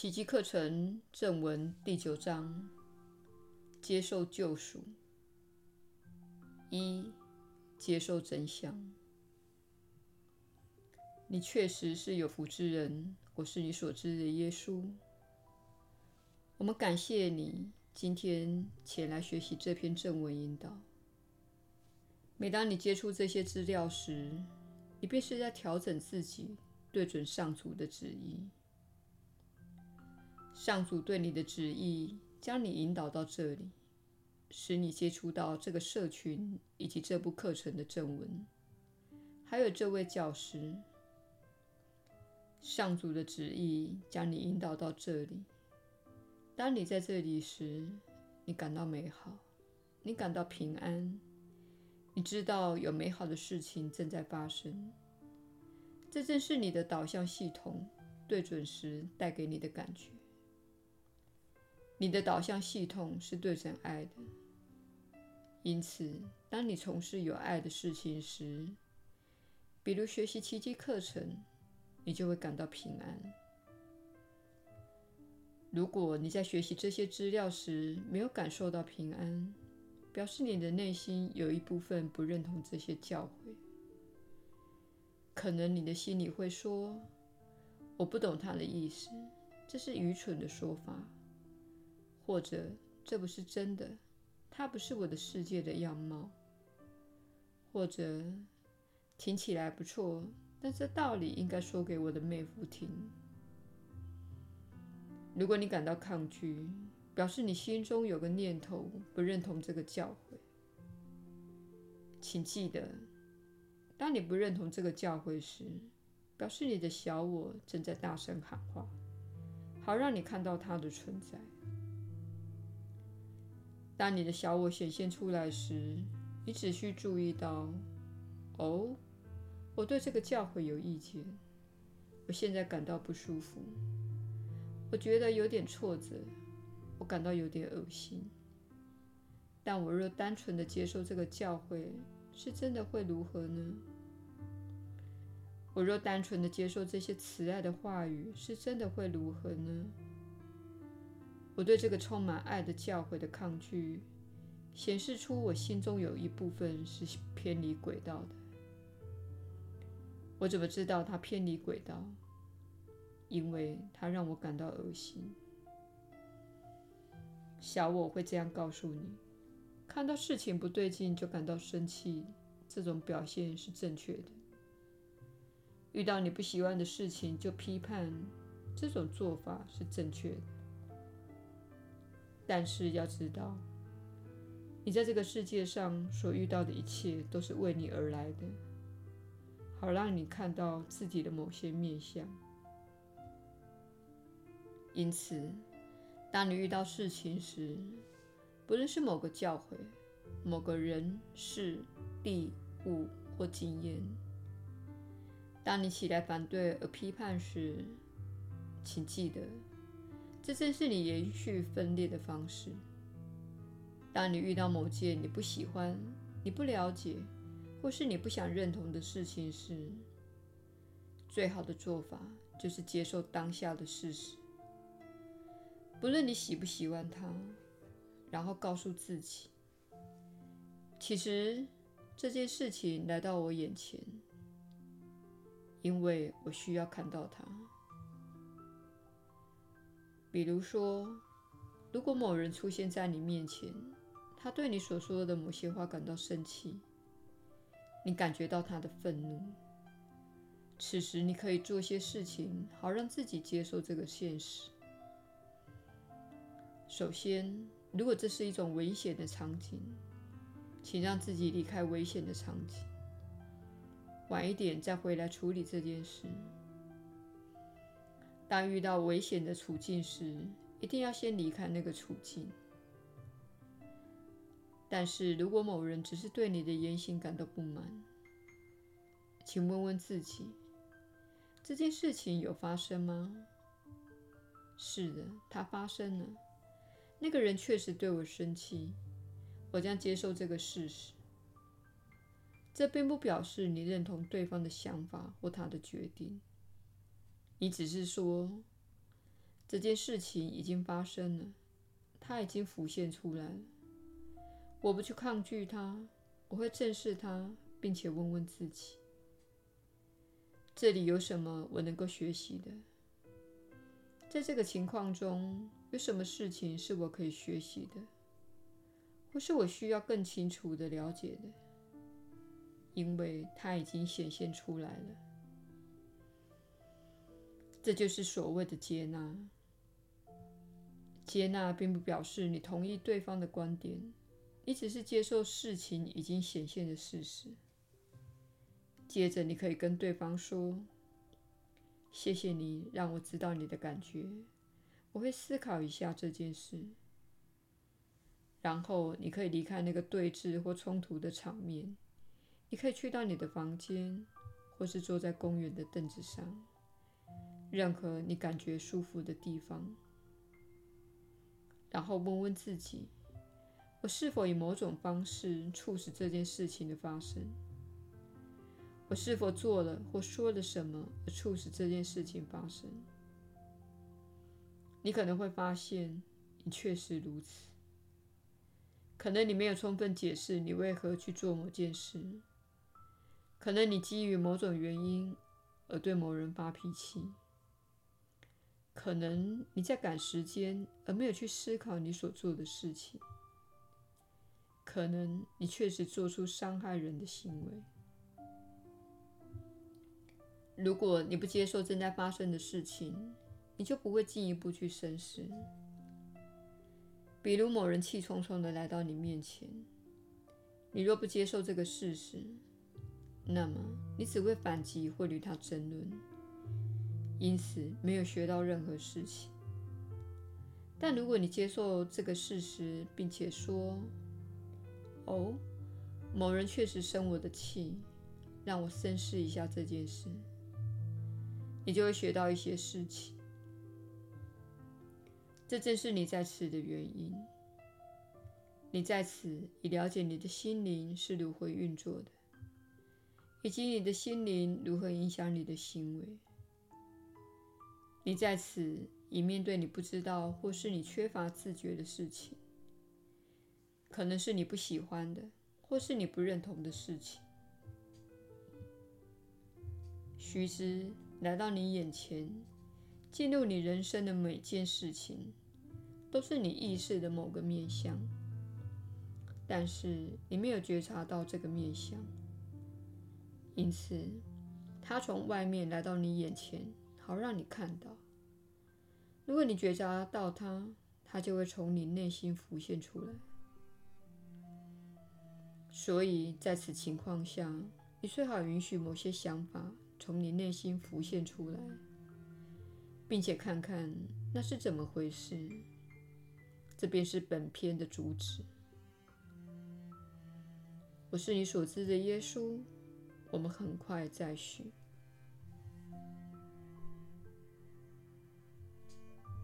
奇迹课程正文第九章：接受救赎。一、接受真相。你确实是有福之人，我是你所知的耶稣。我们感谢你今天前来学习这篇正文引导。每当你接触这些资料时，你便是在调整自己，对准上主的旨意。上主对你的旨意，将你引导到这里，使你接触到这个社群以及这部课程的正文，还有这位教师。上主的旨意将你引导到这里。当你在这里时，你感到美好，你感到平安，你知道有美好的事情正在发生。这正是你的导向系统对准时带给你的感觉。你的导向系统是对准爱的，因此，当你从事有爱的事情时，比如学习奇迹课程，你就会感到平安。如果你在学习这些资料时没有感受到平安，表示你的内心有一部分不认同这些教诲。可能你的心里会说：“我不懂他的意思，这是愚蠢的说法。”或者“这不是真的，它不是我的世界的样貌。”或者“听起来不错。”但这道理应该说给我的妹夫听。如果你感到抗拒，表示你心中有个念头不认同这个教诲。请记得，当你不认同这个教诲时，表示你的小我正在大声喊话，好让你看到它的存在。当你的小我显现出来时，你只需注意到：哦。我对这个教诲有意见，我现在感到不舒服，我觉得有点挫折，我感到有点恶心。但我若单纯的接受这个教诲，是真的会如何呢？我若单纯的接受这些慈爱的话语，是真的会如何呢？我对这个充满爱的教诲的抗拒，显示出我心中有一部分是偏离轨道的。我怎么知道他偏离轨道？因为他让我感到恶心。小我会这样告诉你：看到事情不对劲就感到生气，这种表现是正确的；遇到你不喜欢的事情就批判，这种做法是正确的。但是要知道，你在这个世界上所遇到的一切都是为你而来的。好让你看到自己的某些面向。因此，当你遇到事情时，不论是某个教诲、某个人、事、地、物或经验，当你起来反对而批判时，请记得，这正是你延续分裂的方式。当你遇到某件你不喜欢、你不了解，或是你不想认同的事情时，最好的做法就是接受当下的事实，不论你喜不喜欢它，然后告诉自己：其实这件事情来到我眼前，因为我需要看到它。比如说，如果某人出现在你面前，他对你所说的某些话感到生气。你感觉到他的愤怒，此时你可以做些事情，好让自己接受这个现实。首先，如果这是一种危险的场景，请让自己离开危险的场景，晚一点再回来处理这件事。当遇到危险的处境时，一定要先离开那个处境。但是如果某人只是对你的言行感到不满，请问问自己：这件事情有发生吗？是的，它发生了。那个人确实对我生气，我将接受这个事实。这并不表示你认同对方的想法或他的决定，你只是说，这件事情已经发生了，它已经浮现出来了。我不去抗拒它，我会正视它，并且问问自己：这里有什么我能够学习的？在这个情况中，有什么事情是我可以学习的，或是我需要更清楚地了解的？因为它已经显现出来了。这就是所谓的接纳。接纳并不表示你同意对方的观点，你只是接受事情已经显现的事实。接着，你可以跟对方说。谢谢你让我知道你的感觉，我会思考一下这件事。然后你可以离开那个对峙或冲突的场面，你可以去到你的房间，或是坐在公园的凳子上，任何你感觉舒服的地方。然后问问自己：我是否以某种方式促使这件事情的发生？我是否做了或说了什么而促使这件事情发生？你可能会发现，你确实如此。可能你没有充分解释你为何去做某件事。可能你基于某种原因而对某人发脾气。可能你在赶时间而没有去思考你所做的事情。可能你确实做出伤害人的行为。如果你不接受正在发生的事情，你就不会进一步去深思。比如某人气冲冲地来到你面前，你若不接受这个事实，那么你只会反击或与他争论，因此没有学到任何事情。但如果你接受这个事实，并且说：“哦，某人确实生我的气，让我深思一下这件事。”你就会学到一些事情，这正是你在此的原因。你在此已了解你的心灵是如何运作的，以及你的心灵如何影响你的行为。你在此已面对你不知道或是你缺乏自觉的事情，可能是你不喜欢的，或是你不认同的事情。须知。来到你眼前，进入你人生的每件事情，都是你意识的某个面向，但是你没有觉察到这个面向，因此，它从外面来到你眼前，好让你看到。如果你觉察到它，它就会从你内心浮现出来。所以在此情况下，你最好允许某些想法。从你内心浮现出来，并且看看那是怎么回事。这便是本篇的主旨。我是你所知的耶稣。我们很快再叙。